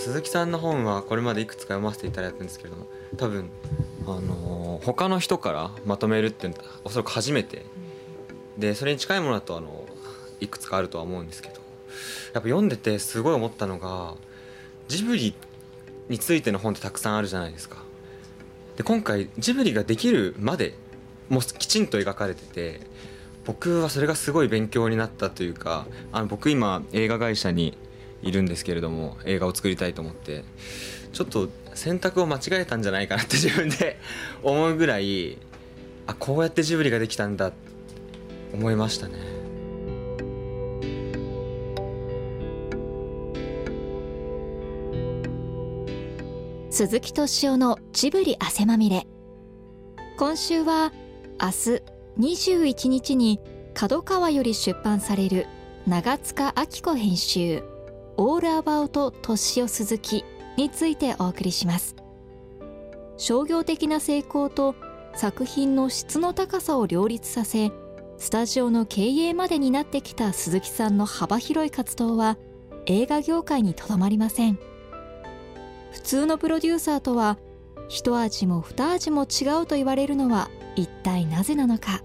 鈴木さんの本はこれまでいくつか読ませていただいたんですけれども多分あの他の人からまとめるっていうのはおそらく初めてでそれに近いものだとあのいくつかあるとは思うんですけどやっぱ読んでてすごい思ったのがジブリについての本ってたくさんあるじゃないですか。で今回ジブリができるまでもうきちんと描かれてて僕はそれがすごい勉強になったというかあの僕今映画会社にいるんですけれども映画を作りたいと思ってちょっと選択を間違えたんじゃないかなって自分で 思うぐらいあこうやってジブリができたんだ思いましたね。鈴木敏夫のジブリ汗まみれ今週は明日21日に角川より出版される長塚明子編集「オールアバウト敏夫鈴木」についてお送りします。商業的な成功と作品の質の高さを両立させスタジオの経営までになってきた鈴木さんの幅広い活動は映画業界にとどまりません。普通のプロデューサーとは一味も二味も違うと言われるのは一体なぜなのか。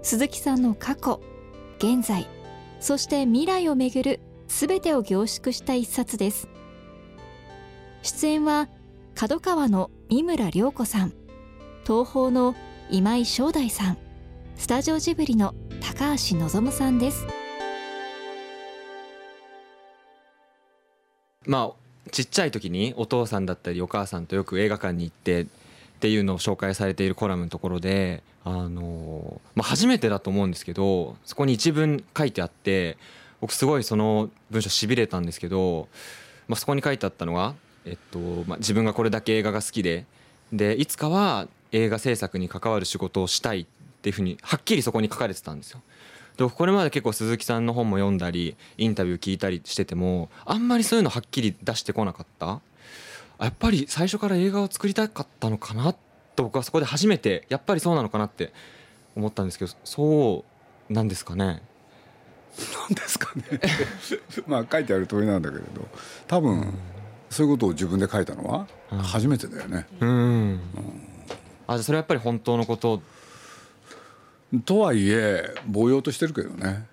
鈴木さんの過去現在そして未来をめぐる全てを凝縮した一冊です。出演は角川の三村涼子さん東宝の今井正大さんスタジオジブリの高橋望さんです。まあちっちゃい時にお父さんだったりお母さんとよく映画館に行ってっていうのを紹介されているコラムのところであの、まあ、初めてだと思うんですけどそこに一文書いてあって僕すごいその文章しびれたんですけど、まあ、そこに書いてあったのが、えっとまあ、自分がこれだけ映画が好きででいつかは映画制作に関わる仕事をしたいっていうふうにはっきりそこに書かれてたんですよ。でこれまで結構鈴木さんの本も読んだりインタビュー聞いたりしててもあんまりそういうのはっきり出してこなかったやっぱり最初から映画を作りたかったのかなと僕はそこで初めてやっぱりそうなのかなって思ったんですけどそうなんですかねなんですかね。まあ書いてある通りなんだけれど。多分、うん、そういうことを自分で書いたのは初めてだよね。うん、うん、あそれはやっぱり本当のこと。とはいえぼうようとしてるけどね。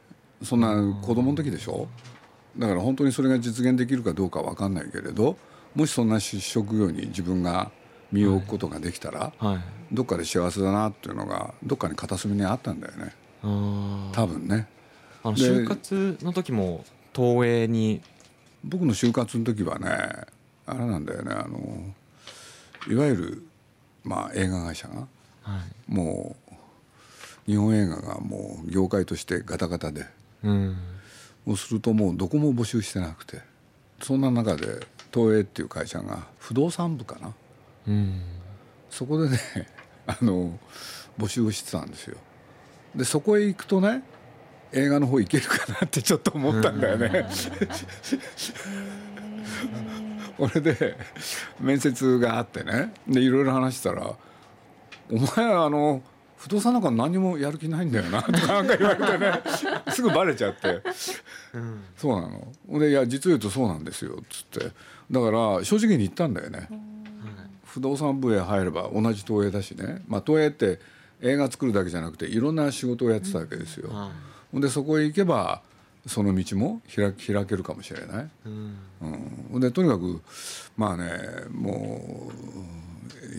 そんな子供の時でしょ？だから本当にそれが実現できるかどうか分かんないけれどもしそんな職業に自分が身を置くことができたら、はい。はい、どっかで幸せだなっていうのがどっかに片隅にあったんだよね。多分ねあの就活の時も東映に。僕の就活の時はねあれなんだよねあのいわゆる、まあ、映画会社が、はい、もう日本映画がもう業界としてガタガタで、うん、そうするともうどこも募集してなくて。そんな中で東映っていう会社が不動産部かな、うん、そこでねあの募集をしてたんですよ。でそこへ行くとね映画の方行けるかなってちょっと思ったんだよね。俺で面接があってね。でいろいろ話したら「お前あの不動産なんか何もやる気ないんだよな」とかなんか言われてね。すぐバレちゃって、うん、そうなの。で「いや実を言うとそうなんですよ」っつって。だから正直に言ったんだよね。不動産部へ入れば同じ東映だしね、まあ、東映って映画作るだけじゃなくていろんな仕事をやってたわけですよ。うん、でそこへ行けばその道も開開けるかもしれない。うん、うん、でとにかくまあねも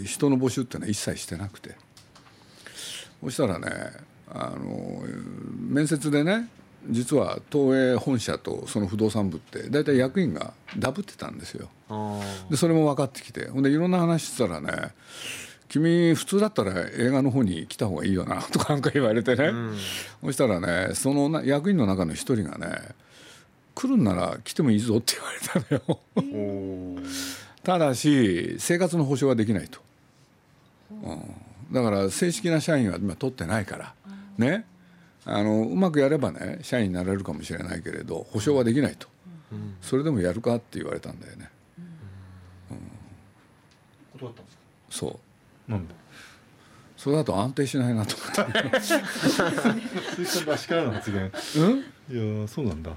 う人の募集ってのは一切してなくて。そしたらねあの面接でね実は東映本社とその不動産部って大体役員がダブってたんですよ。でそれも分かってきて。ほんでいろんな話してたらね君普通だったら映画の方に来た方がいいよなとかなんか言われてね、うん、そしたらねその役員の中の一人がね来るんなら来てもいいぞって言われたのよ。ただし生活の保障はできないと、うん、だから正式な社員は今取ってないから。ね。あのうまくやればね社員になれるかもしれないけれど保証はできないと、うん、それでもやるかって言われたんだよね、うん、断ったんですか？そうなんで？それだと安定しないなと思って。鈴木さんらしからの発言うん？いやそうなんだ。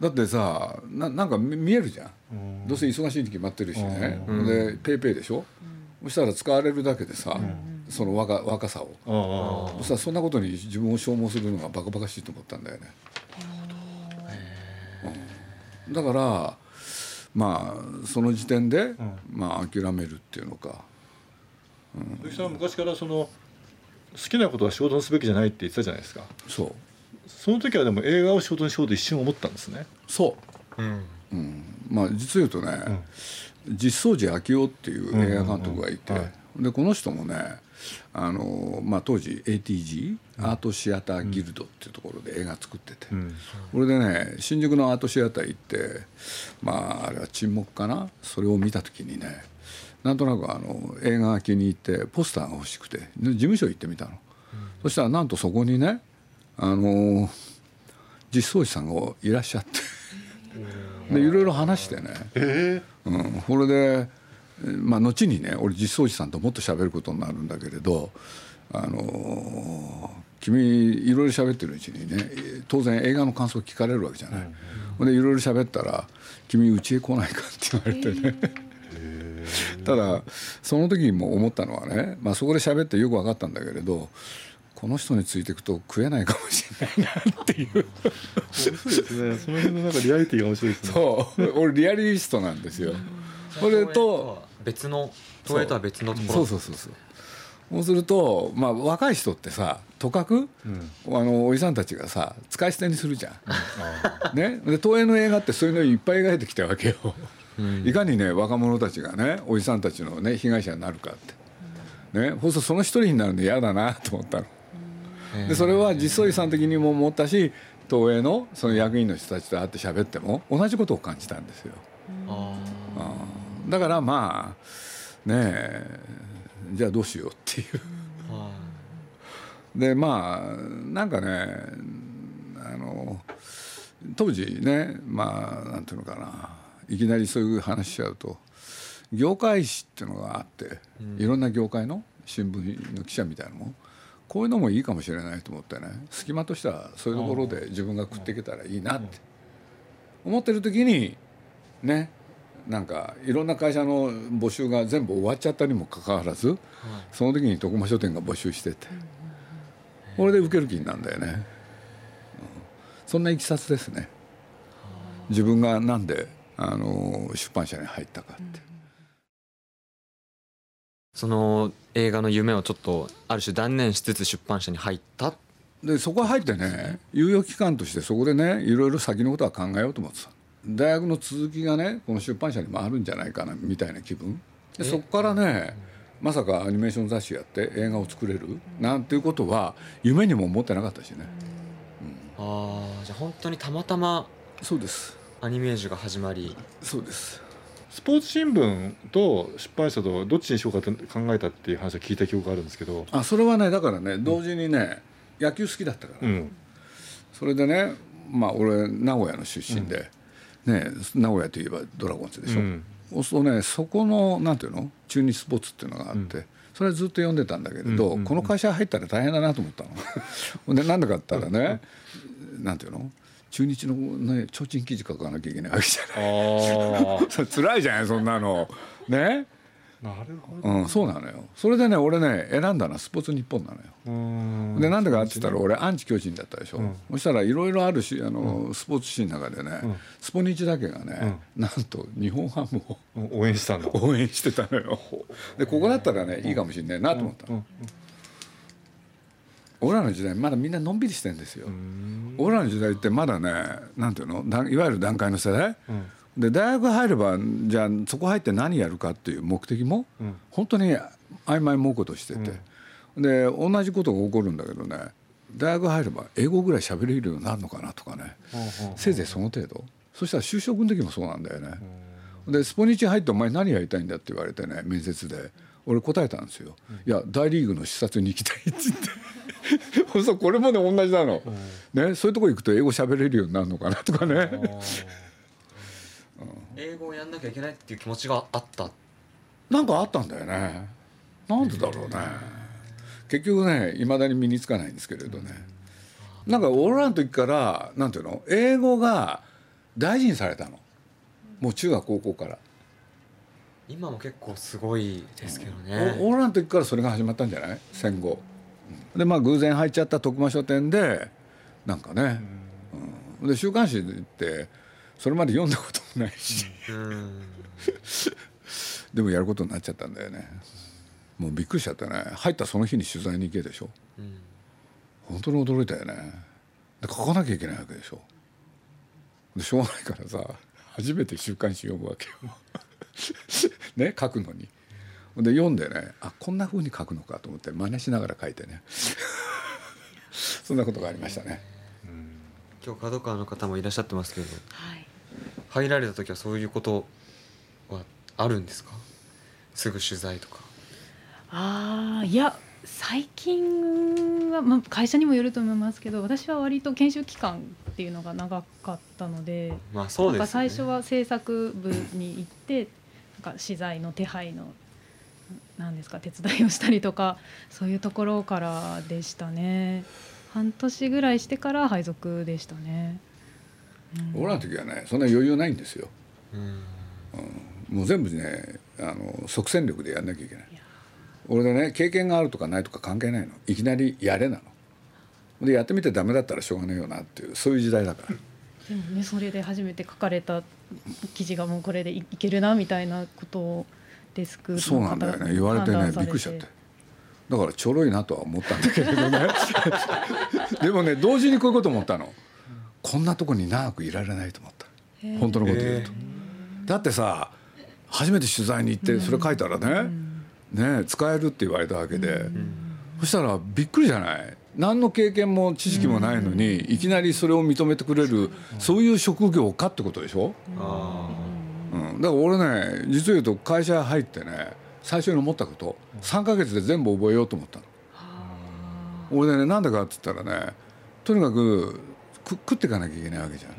だってさななんか見見えるじゃん。うん。どうせ忙しいに決まってるしね、うん。でペイペイでしょ、そしたら使われるだけでさ、その若若さを。そしたらそんなことに自分を消耗するのがバカバカしいと思ったんだよね、うん。だからまあその時点で、まあ諦めるっていうのか鈴木さんは昔からその好きなことは仕事にすべきじゃないって言ってたじゃないですか。そう。その時はでも映画を仕事にしようと一瞬思ったんですね。そう。うん。うん、まあ実を言うとね、実相寺昭夫っていう映画監督がいて、うん。うんうんはでこの人もねあの、まあ、当時 ATG、アートシアターギルドっていうところで映画作ってて、うん。これでね新宿のアートシアター行ってまああれは沈黙かな？それを見た時にねなんとなくあの映画が気に入ってポスターが欲しくてで事務所行ってみたの、そしたらなんとそこにねあの実相寺さんがいらっしゃって。でいろいろ話してね、えうん、それで、まあ、後にね俺実相寺さんともっと喋ることになるんだけれど、あの君いろいろ喋ってるうちにね当然映画の感想聞かれるわけじゃない。ほん。でいろいろ喋ったら「君うちへ来ないか」って言われてね。ただその時にも思ったのはね、まあ、そこで喋ってよく分かったんだけれどこの人についていくと食えないかもしれないなっていう。そうですね。その辺のなんかリアリティが面白いですね。そう。俺リアリストなんですよ。それと別の東映とは別のところ。そうそうそうそう。そうすると、まあ、若い人ってさとかく、あのおじさんたちがさ使い捨てにするじゃん。ね、で東映の映画ってそういうのいっぱい描いてきたわけよ。いかにね若者たちがねおじさんたちのね被害者になるかって。ね、そうするとその一人になるの嫌だなと思ったの。でそれは実相寺さん的にも思ったし東映のその役員の人たちと会って喋っても同じことを感じたんですよ。あだからまあねえじゃあどうしようっていう。でまあなんかねあの当時ねまあなんていうのかないきなりそういう話しちゃうと業界誌っていうのがあって、いろんな業界の新聞の記者みたいなのもこういうのもいいかもしれないと思ってね。隙間としてはそういうところで自分が食っていけたらいいなって思ってる時にねなんかいろんな会社の募集が全部終わっちゃったにもかかわらず、その時に徳間書店が募集してて、これで受ける気になるんだよね、うん。そんないきさつですね。自分がなんであの出版社に入ったかって、その映画の夢をちょっとある種断念しつつ出版社に入った？でそこ入ってね猶予期間としてそこでねいろいろ先のことは考えようと思ってた大学の続きがねこの出版社にもあるんじゃないかなみたいな気分。でそこからねまさかアニメーション雑誌やって映画を作れる？なんていうことは夢にも思ってなかったしね。ああじゃあ本当にたまたまそうですアニメージュが始まり。そうです。スポーツ新聞と出版社とどっちにしようかって考えたっていう話を聞いた記憶があるんですけど、あそれはねだからね同時にね野球好きだったから、うん、それでねまあ俺名古屋の出身で、ね名古屋といえばドラゴンズでしょ、うん。そうするとねそこのなんていうの？中日スポーツっていうのがあって、それはずっと読んでたんだけれど、この会社入ったら大変だなと思ったの。ほ んでなんでかって言ったらね、なんていうの？中日のね提灯記事書かなきゃいけないわけじゃない。辛いじゃないそんなの。ね？あなるほど。うん、そうなのよ。それでね俺ね選んだのはスポーツ日本なのよ。うん。でなんでかって言ったら俺アンチ巨人だったでしょ、そしたらいろいろあるしあの、スポーツ紙の中でね、スポニチだけがね、なんと日本ハムを応援したんだ。応援してたのよ。でここだったらねいいかもしれないなと思ったの、俺らの時代まだみんなのんびりしてんですよ、俺らの時代ってまだねなんていうの？だいわゆる段階の世代、で大学入ればじゃあそこ入って何やるかっていう目的も、本当に曖昧模糊としてて、で同じことが起こるんだけどね大学入れば英語ぐらい喋れるようになるのかなとかね、せいぜいその程度。そしたら就職の時もそうなんだよね、でスポニチ入ってお前何やりたいんだって言われてね面接で。俺答えたんですよ、いや大リーグの視察に行きたいって言って そうこれもね同じなの、ね、そういうとこ行くと英語喋れるようになるのかなとかね。英語をやんなきゃいけないっていう気持ちがあった？なんかあったんだよね。なんでだろうね。結局ねいまだに身につかないんですけれどね。なんか俺らの時からなんていうの？英語が大事にされたの。もう中学高校から、今も結構すごいですけどね。お俺らの時からそれが始まったんじゃない？戦後でまあ偶然入っちゃった徳間書店でなんかね、うん。で週刊誌ってそれまで読んだこともないし、うん。でもやることになっちゃったんだよね。もうびっくりしちゃったね。入ったその日に取材に行けでしょ。うん。本当に驚いたよね。で書かなきゃいけないわけでしょ。でしょうがないからさ初めて週刊誌読むわけよ。ね書くのにで読んでねあこんな風に書くのかと思って真似しながら書いてね。そんなことがありましたね。今日角川の方もいらっしゃってますけどはい。入られた時はそういうことはあるんですか？すぐ取材とか。ああいや最近は、まあ、会社にもよると思いますけど私は割と研修期間っていうのが長かったのでまあそうですよね。なんか最初は制作部に行ってなんか資材の手配のなんですか手伝いをしたりとかそういうところからでしたね。半年ぐらいしてから配属でしたね、うん。俺らの時はねそんな余裕ないんですよ。うん。もう全部ねあの即戦力でやんなきゃいけない。俺でね経験があるとかないとか関係ないの。いきなりやれなの。でやってみてダメだったらしょうがないよなっていうそういう時代だから。でもねそれで初めて書かれた記事がもうこれでいいけるなみたいなことをデスクの方そうなんだよね。言われてねびっくりしちゃって。だからちょろいなとは思ったんだけれどね。でもね同時にこういうこと思ったの。こんなとこに長くいられないと思った。本当のこと言うと。だってさ初めて取材に行ってそれ書いたらねね使えるって言われたわけで。そしたらびっくりじゃない？何の経験も知識もないのにいきなりそれを認めてくれるそういう職業かってことでしょ？あうん、だから俺ね実を言うと会社入ってね最初に思ったこと3ヶ月で全部覚えようと思ったの。俺ねなんでかって言ったらねとにかくく食っていかなきゃいけないわけじゃん。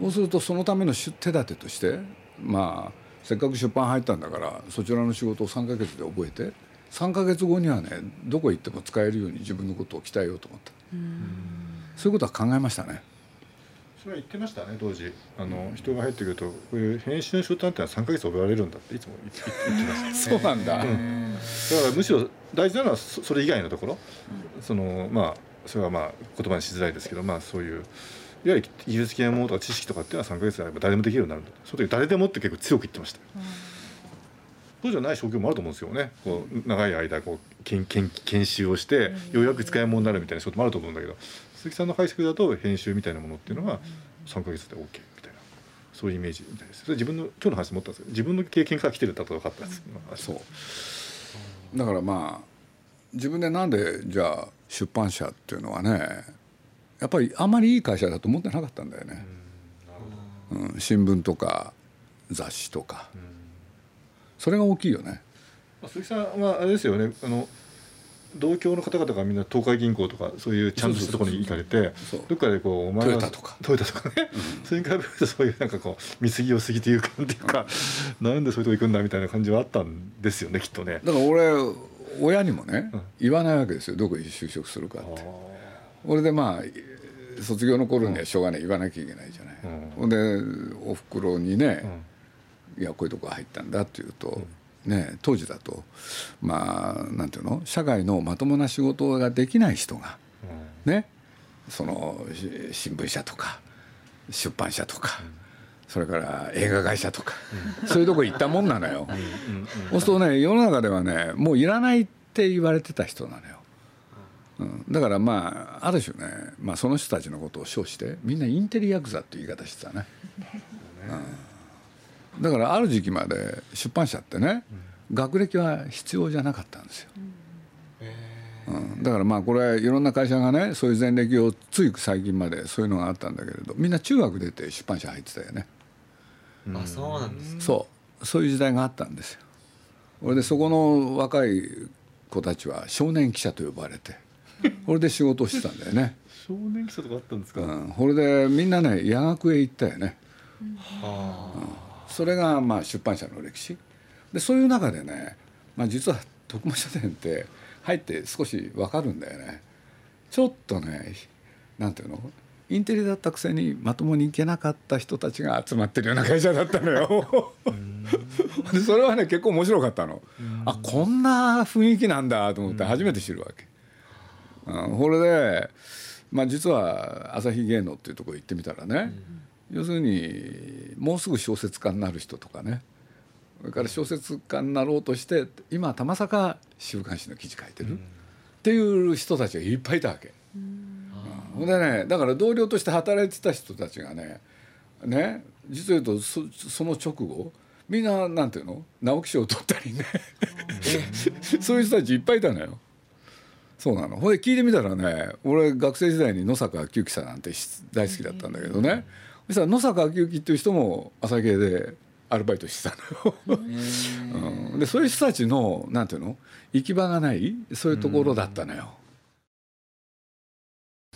そうするとそのための手手立てとしてまあせっかく出版入ったんだからそちらの仕事を3ヶ月で覚えて3ヶ月後にはねどこ行っても使えるように自分のことを鍛えようと思った。そういうことは考えましたね。それは言ってましたね当時。あの人が入ってくるとこういう編集の仕事なんてのは3ヶ月覚えられるんだっていつも言ってました そうなんだ。だからむしろ大事なのはそそれ以外のところ、そのまあそれはまあ言葉にしづらいですけどまあそういういわゆる技術系のものとか知識とかっていうのは3ヶ月であれば誰でもできるようになるんだその時誰でもって結構強く言ってましたよ。当時はない職業もあると思うんですよね。こう長い間こう研研研修をしてようやく使い物になるみたいな仕事もあると思うんだけど鈴木さんの解釈だと編集みたいなものっていうのは3ヶ月で OK みたいな。そういうイメージみたいですそれ自分の今日の話持ったんですけど自分の経験から来てるだと分かったんです、そう。だからまあ自分でなんでじゃあ出版社っていうのはねやっぱりあんまりいい会社だと思ってなかったんだよね、うん、新聞とか雑誌とか、それが大きいよね。まあ鈴木さんはあれですよね。あの同郷の方々がみんな東海銀行とかそういうちゃんとしたところに行かれてどっかでこうお前はトヨタとか。トヨタとかね、それに比べるとそういうなんかこう見過ぎを過ぎというかっていうか、なんでそういうとこ行くんだみたいな感じはあったんですよねきっとね。だから俺親にもね、うん。言わないわけですよ。どこに就職するかって。あ俺でまあ卒業の頃にはしょうがない言わなきゃいけないじゃない、うん。ほんでおふくろにね、いやこういうとこ入ったんだっていうと、ね当時だとまあなんていうの？社外のまともな仕事ができない人がねそのし新聞社とか出版社とか、それから映画会社とか、そういうとこ行ったもんなのよ。うんうんそうするとね世の中ではねもういらないって言われてた人なのよ。うん、だからまあある種ね、まあ、その人たちのことを称してみんなインテリヤクザっていう言い方してたね。うん、だからある時期まで出版社ってね、学歴は必要じゃなかったんですよ。うん、だからまあこれいろんな会社がねそういう前歴をつい最近までそういうのがあったんだけれどみんな中学出て出版社入ってたよね。あそうなんですそう。そういう時代があったんですよ。俺でそこの若い子たちは少年記者と呼ばれてこれで仕事をしてたんだよね。少年記者とかあったんですか、うん、これでみんなね夜学へ行ったよね。あそれがまあ出版社の歴史。でそういう中でね、まあ、実は徳間書店って入って少し分かるんだよね。ちょっとねなんていうの？インテリだったくせにまともに行けなかった人たちが集まってるような会社だったのよ。でそれはね結構面白かったの。あこんな雰囲気なんだと思って初めて知るわけ。うん、これで、まあ、実は朝日芸能っていうところ行ってみたらね、要するにもうすぐ小説家になる人とかね。それから小説家になろうとして今たまさか週刊誌の記事書いてる、っていう人たちがいっぱいいたわけ。うん、でねだから同僚として働いてた人たちがねね実を言うとそその直後みんななんていうの？直木賞を取ったりね。そういう人たちいっぱいいたのよ。そうなの。ほいで聞いてみたらね俺学生時代に野坂昭之さんなんて大好きだったんだけどね、そしたら野坂昭之っていう人も朝芸でアルバイトしてたのよ、うん、でそういう人たちのなんていうの？行き場がないそういうところだったのよ、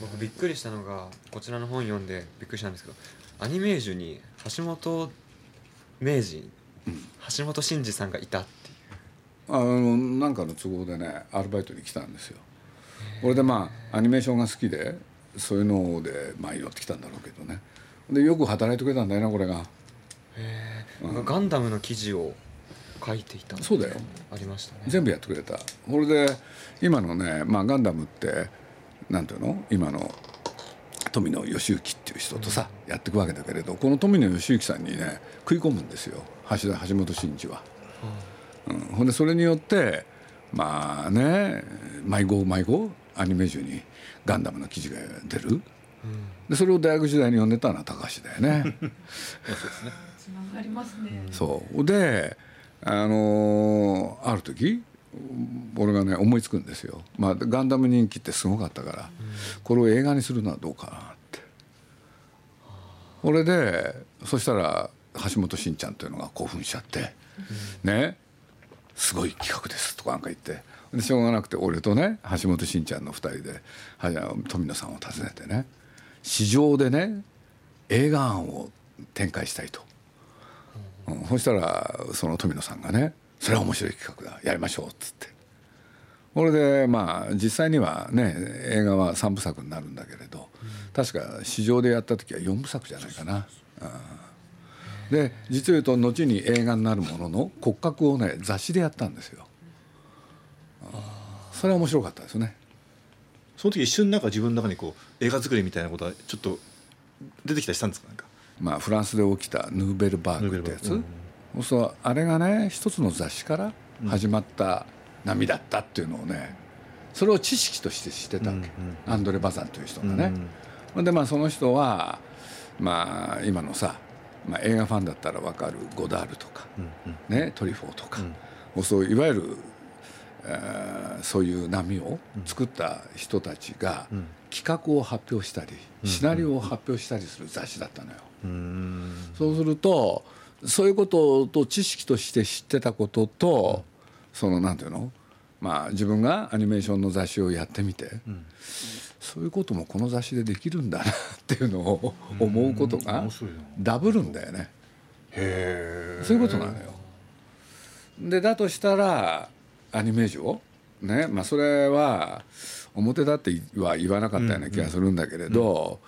僕びっくりしたのがこちらの本読んでびっくりしたんですけどアニメージュに橋本名人、橋本真二さんがいたっていう。あのなんかの都合でねアルバイトに来たんですよ。これでまあアニメーションが好きでそういうのでまあ寄ってきたんだろうけどねでよく働いてくれたんだよなこれが。へえ、ガンダムの記事を書いていたそうだよ。ありましたね。全部やってくれた。これで今のね、まあ、ガンダムってなんていうの？今の富野義行っていう人とさ、やっていくわけだけれどこの富野義行さんにね食い込むんですよ。橋田橋本真二は。うん、ほんでそれによってまあね毎号毎号アニメ中にガンダムの記事が出る、でそれを大学時代に読んでたのは高橋だよね。つながりますね。そう。であのーある時俺がね思いつくんですよ、まあ、ガンダム人気ってすごかったから、これを映画にするのはどうかなって。これでそしたら橋本真ちゃんというのが興奮しちゃって、ね。すごい企画ですとかなんか言って。でしょうがなくて俺とね橋本真ちゃんの2人で富野さんを訪ねてね市場でね映画案を展開したいと。うん、そしたらその富野さんがね「それは面白い企画だやりましょう」っつってこれでまあ実際にはね映画は3部作になるんだけれど、確か市場でやった時は4部作じゃないかな。うんで実を言うと後に映画になるものの骨格をね雑誌でやったんですよ。それは面白かったですね。その時一瞬なんか自分の中にこう映画作りみたいなことはちょっと出てきたりしたんですか？なんかまあ、フランスで起きたヌーベルバーグってやつ、ヌーベルバそうあれがね一つの雑誌から始まった波だったっていうのをねそれを知識として知ってたわけ、うんうんアンドレ・バザンという人がね。でまあその人はまあ今のさ、まあ、映画ファンだったら分かるゴダールとか、うんうん。ね、トリフォーとか、もうそういわゆる、えーそういう波を作った人たちが企画を発表したり、シナリオを発表したりする雑誌だったのよ。うん。そうするとそういうことと知識として知ってたことと、そのなんていうの？まあ自分がアニメーションの雑誌をやってみて、そういうこともこの雑誌でできるんだなっていうのを思うことがダブるんだよね。へえそういうことなのよ。でだとしたらアニメージュを？ねまあそれは表だっては言わなかったような気がするんだけれど、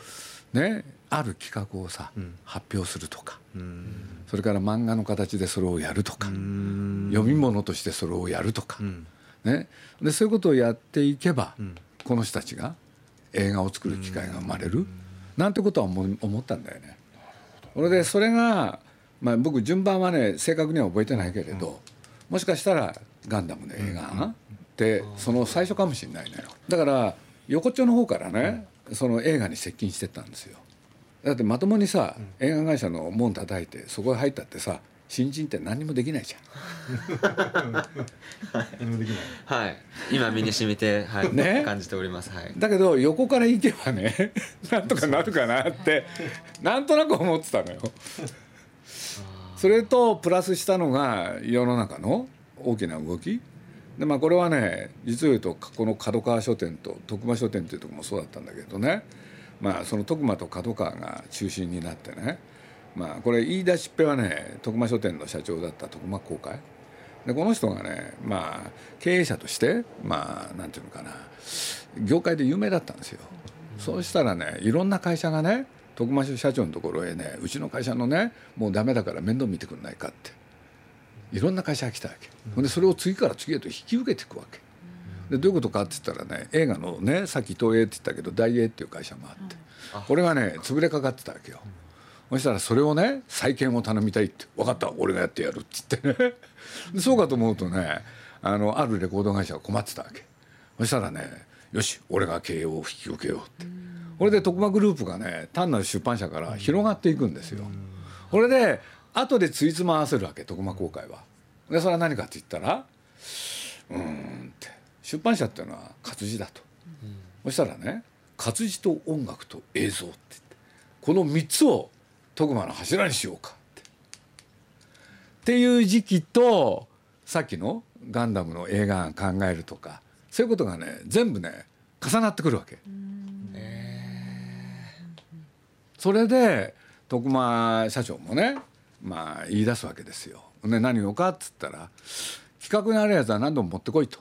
ねある企画をさ、発表するとか、それから漫画の形でそれをやるとか、読み物としてそれをやるとか、ね、でそういうことをやっていけば、この人たちが映画を作る機会が生まれる、なんてことは思ったんだよね。それでそれが、まあ、僕順番はね正確には覚えてないけれど、もしかしたらガンダムの映画ってその最初かもしれないのよ。だから横っちょの方からね、その映画に接近してったんですよ。だってまともにさ、映画会社の門叩いてそこへ入ったってさ新人って何にもできないじゃん。何もできない。はい。今身に染みて、はい。ね。感じております。はい。だけど横から行けばね なんとかなるかなってなんとなく思ってたのよ。それとプラスしたのが世の中の大きな動き。でまあこれはね実を言うとこの角川書店と徳間書店というとこもそうだったんだけどね。まあその徳間と角川が中心になってね。まあこれ言い出しっぺはね徳間書店の社長だった徳間公会でこの人がねまあ経営者としてまあなんていうのかな業界で有名だったんですよ。そうしたらねいろんな会社がね徳間社長のところへねうちの会社のねもうダメだから面倒見てくんないかって。いろんな会社が来たわけ、ほんでそれを次から次へと引き受けていくわけ。でどういうことかって言ったらね映画のねさっき東映って言ったけど大映っていう会社もあって、これがね潰れかかってたわけよ、そしたらそれをね再建を頼みたいって分かった俺がやってやるっつってね。でそうかと思うとねあのあるレコード会社が困ってたわけ。そしたらねよし俺が経営を引き受けようって。これで徳間グループがね単なる出版社から広がっていくんですよ。これで後でついつま合わせるわけ徳間公開は。でそれは何かって言ったらうーんって出版社っていうのは活字だと、そしたらね活字と音楽と映像って言ってこの3つを徳間の柱にしようかって。っていう時期とさっきのガンダムの映画案考えるとかそういうことがね全部ね重なってくるわけ。それで徳間社長もねまあ言い出すわけですよ。ね何をかっつったら企画にあるやつは何度も持ってこいと。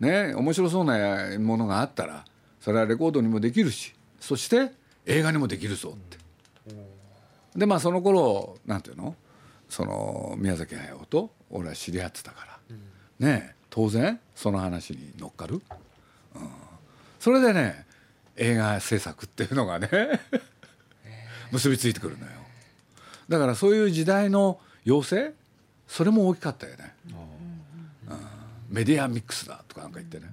ね面白そうなものがあったらそれはレコードにもできるしそして映画にもできるぞって。でまあその頃なんていうの？その宮崎駿と俺は知り合ってたから、ね当然その話に乗っかる、うん、それでね映画制作っていうのがね 結びついてくるのよだからそういう時代の要請それも大きかったよね、うん、メディアミックスだとかなんか言ってね。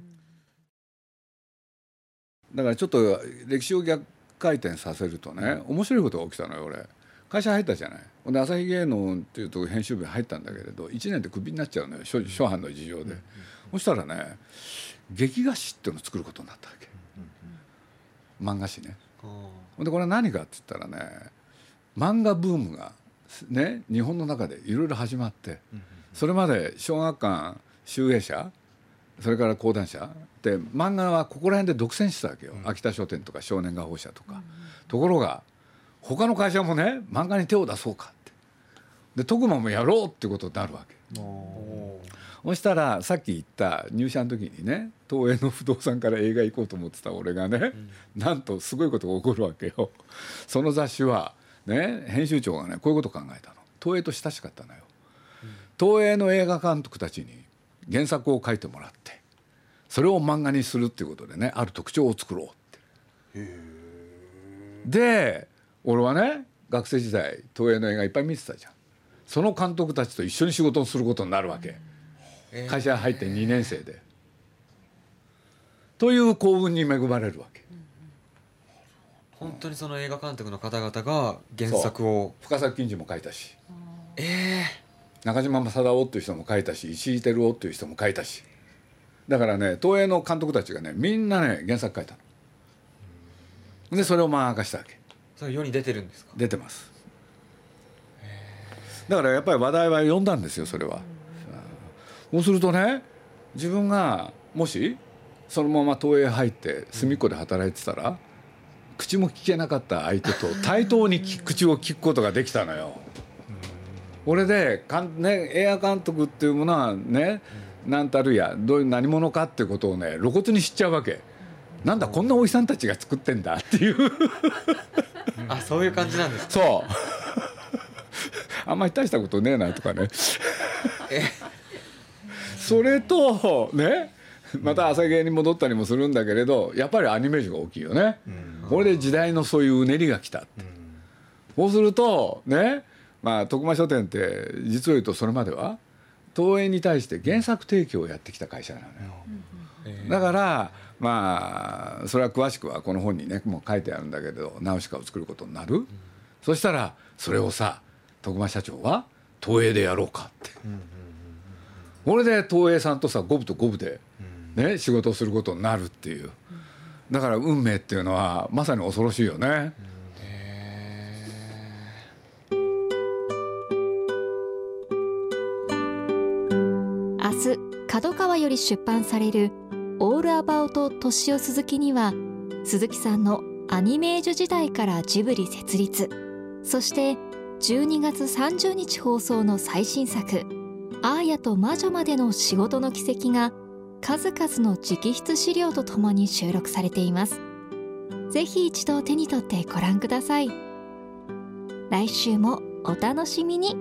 だからちょっと歴史を逆回転させるとね面白いことが起きたのよ俺。会社入ったじゃない。ほんで朝日芸能っていうと編集部に入ったんだけれど1年でクビになっちゃうのよ初初版の事情で、そしたらね劇画誌っていうのを作ることになったわけ、漫画誌ね。ほんでこれは何かって言ったらね漫画ブームがね日本の中でいろいろ始まってそれまで小学館集英社それから講談社で漫画はここら辺で独占してたわけよ、秋田書店とか少年画報社とか、ところが他の会社もね漫画に手を出そうかって。で徳間もやろうってことになるわけ。そしたらさっき言った入社の時にね東映の不動産から映画行こうと思ってた俺がね、なんとすごいことが起こるわけよ。その雑誌はね編集長がねこういうこと考えたの。東映と親しかったのよ、東映の映画監督たちに原作を書いてもらってそれを漫画にするっていうことでねある特徴を作ろうって。で俺はね学生時代東映の映画いっぱい見てたじゃん。その監督たちと一緒に仕事をすることになるわけ、会社入って2年生で。という幸運に恵まれるわけ本当にその映画監督の方々が原作を深作金次も書いたし。え中島正夫っていう人も書いたし石井照夫っていう人も書いたし。だからね東映の監督たちがねみんなね原作書いたの。でそれを漫画化したわけ。それ世に出てるんですか？出てます。だからやっぱり話題は読んだんですよそれは。そうするとね自分がもしそのまま東映入って隅っこで働いてたら口も聞けなかった相手と対等にき口を聞くことができたのよ。俺でかん、ね、映画監督っていうものはね何たるやどういう何者かってことをね露骨に知っちゃうわけ。なんだこんなおじさんたちが作ってんだっていう。あそういう感じなんですか？そう。あんまり大したことねえなとかね。それとね また朝芸に戻ったりもするんだけれどやっぱりアニメージュが大きいよね、これで時代のそういううねりが来たって、そうするとねまあ徳間書店って実を言うとそれまでは東映に対して原作提供をやってきた会社なのよ、だからまあそれは詳しくはこの本にねもう書いてあるんだけれどナウシカを作ることになる、そしたらそれをさ徳間社長は東映でやろうかって、これで東映さんとさ五分と五分で、ね、仕事をすることになるっていうだから運命っていうのはまさに恐ろしいよね。明日角川より出版される「オールアバウト敏夫鈴木」には鈴木さんのアニメージュ時代からジブリ設立そして12月30日放送の最新作「アーヤと魔女までの仕事の軌跡」が数々の直筆資料とともに収録されています。ぜひ一度手に取ってご覧ください。来週もお楽しみに。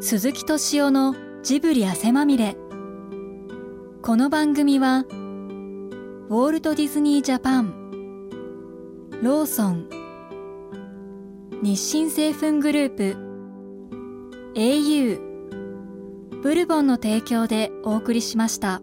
鈴木敏夫のジブリ汗まみれ。この番組はウォールト・ディズニー・ジャパンローソン日清製粉グループ au ブルボンの提供でお送りしました。